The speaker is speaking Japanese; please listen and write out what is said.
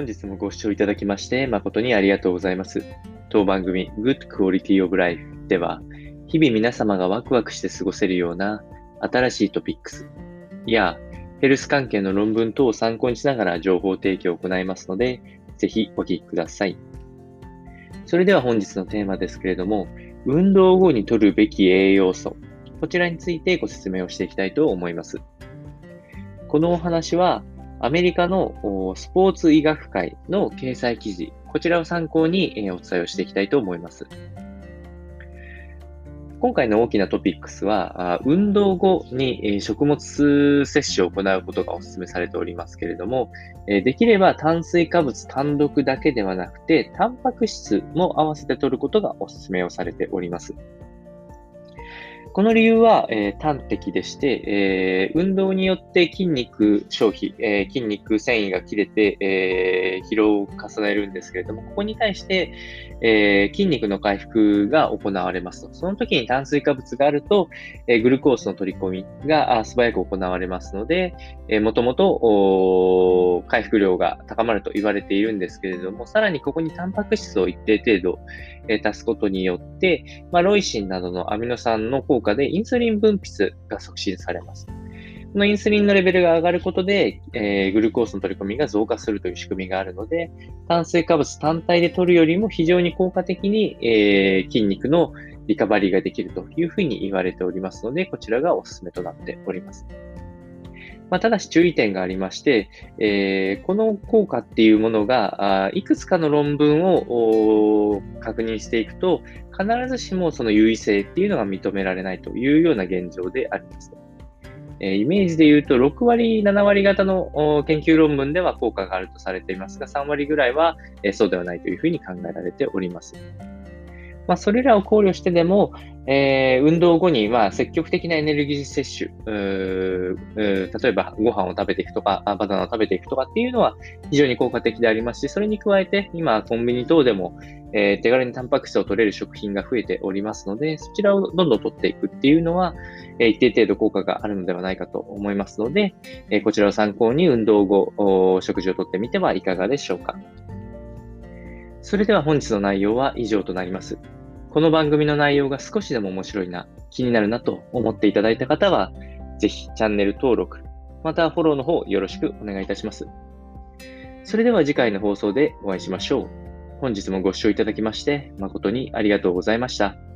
本日もご視聴いただきまして誠にありがとうございます。当番組 Good Quality of Life では、日々皆様がワクワクして過ごせるような新しいトピックスやヘルス関係の論文等を参考にしながら情報提供を行いますので、ぜひお聞きください。それでは本日のテーマですけれども、運動後に摂るべき栄養素、こちらについてご説明をしていきたいと思います。このお話は、アメリカのスポーツ医学会の掲載記事、こちらを参考にお伝えをしていきたいと思います。今回の大きなトピックスは、運動後に食物摂取を行うことがお勧めされておりますけれども、できれば炭水化物単独だけではなくて、タンパク質も合わせて摂ることがお勧めをされております。この理由は、えー、端的でして、えー、運動によって筋肉消費、えー、筋肉繊維が切れて、え疲労を重ねるんですけれども、ここに対して、え筋肉の回復が行われますと。その時に炭水化物があると、えグルコースの取り込みが素早く行われますので、えもともと回復量が高まると言われているんですけれども、さらにここにタンパク質を一定程度、え足すことによって、まあ、ロイシンなどのアミノ酸の効果でインスリン分泌が促進されます。このインスリンのレベルが上がることで、えー、グルコースの取り込みが増加するという仕組みがあるので、炭水化物単体で取るよりも非常に効果的に、えー、筋肉のリカバリーができるというふうに言われておりますので、こちらがお勧めとなっております。まあ、ただし注意点がありまして、えー、この効果っていうものが、あいくつかの論文を確認していくと、必ずしもその優位性っていうのが認められないというような現状であります。えイメージで言うと、6割、7割型の研究論文では効果があるとされていますが、3割ぐらいは、えそうではないというふうに考えられております。まあ、それらを考慮してでも、えー、運動後には積極的なエネルギー摂取、例えばご飯を食べていくとか、バナナを食べていくとかっていうのは非常に効果的でありますし、それに加えて今コンビニ等でも、えー、手軽にタンパク質を取れる食品が増えておりますので、そちらをどんどん取っていくっていうのは、えー、一定程度効果があるのではないかと思いますので、えー、こちらを参考に運動後、食事をとってみてはいかがでしょうか。それでは本日の内容は以上となります。この番組の内容が少しでも面白いな、気になるなと思っていただいた方は、ぜひチャンネル登録、またフォローの方よろしくお願いいたします。それでは次回の放送でお会いしましょう。本日もご視聴いただきまして誠にありがとうございました。